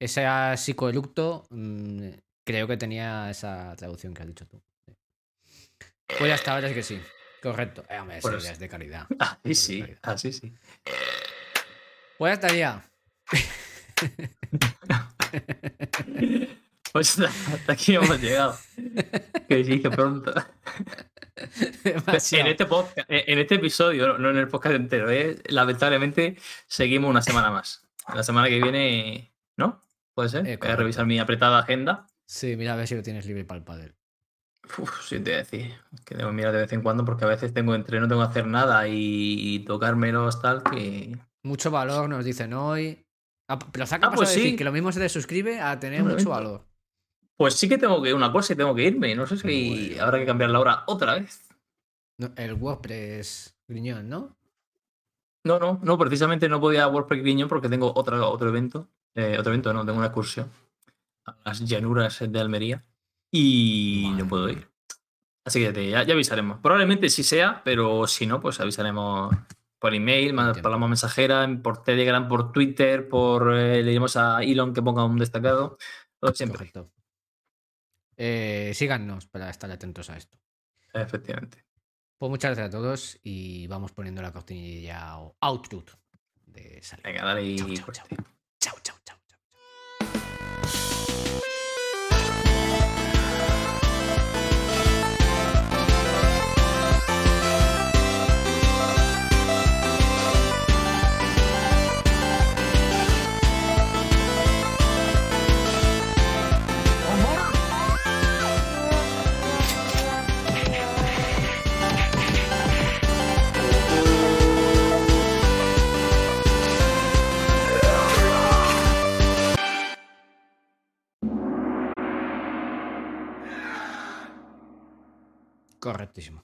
ese psicoelucto mm, creo que tenía esa traducción que has dicho tú. Pues ya está, ahora sí que sí. Correcto. Eh, hombre, sí, Pues- ya es de calidad. Así Es sí, así sí. Pues ya estaría. Pues hasta aquí hemos llegado. Que se dice pronto. En este, podcast, en este episodio, no- en el podcast entero, ¿eh? lamentablemente seguimos una semana más. La semana que viene, ¿no? Puede ser. Eh, Voy a revisar mi apretada agenda. Sí, mira a ver si lo tienes libre para el pádel. Uf, sí, te voy a decir. Es que debo mirar de vez en cuando porque a veces tengo entreno, no tengo que hacer nada y, tocármelos tal que. Mucho valor nos dicen hoy. Ah, pero saca Ah, pues decir sí. que lo mismo se te suscribe a tener mucho valor. Pues sí que tengo que una cosa y tengo que irme. No sé si Bueno. habrá que cambiar la hora otra vez. No, el WordPress griñón, ¿no? No, no, no, precisamente no podía WordPress Griñón porque tengo otra, otro evento. eh, otro evento, no, tengo una excursión a las llanuras de Almería y Madre no puedo ir. Así que ya, ya avisaremos. Probablemente sí sea, pero si no, pues avisaremos por email, Entiendo. por la mensajera, por Telegram, por Twitter, por eh, le diremos a Elon que ponga un destacado. Siempre. Eh, síganos para estar atentos a esto. efectivamente. Pues muchas gracias a todos y vamos poniendo la cortinilla o outro de salir. Venga, dale y chao. Chao, chao, chao, chao. Correctísimo.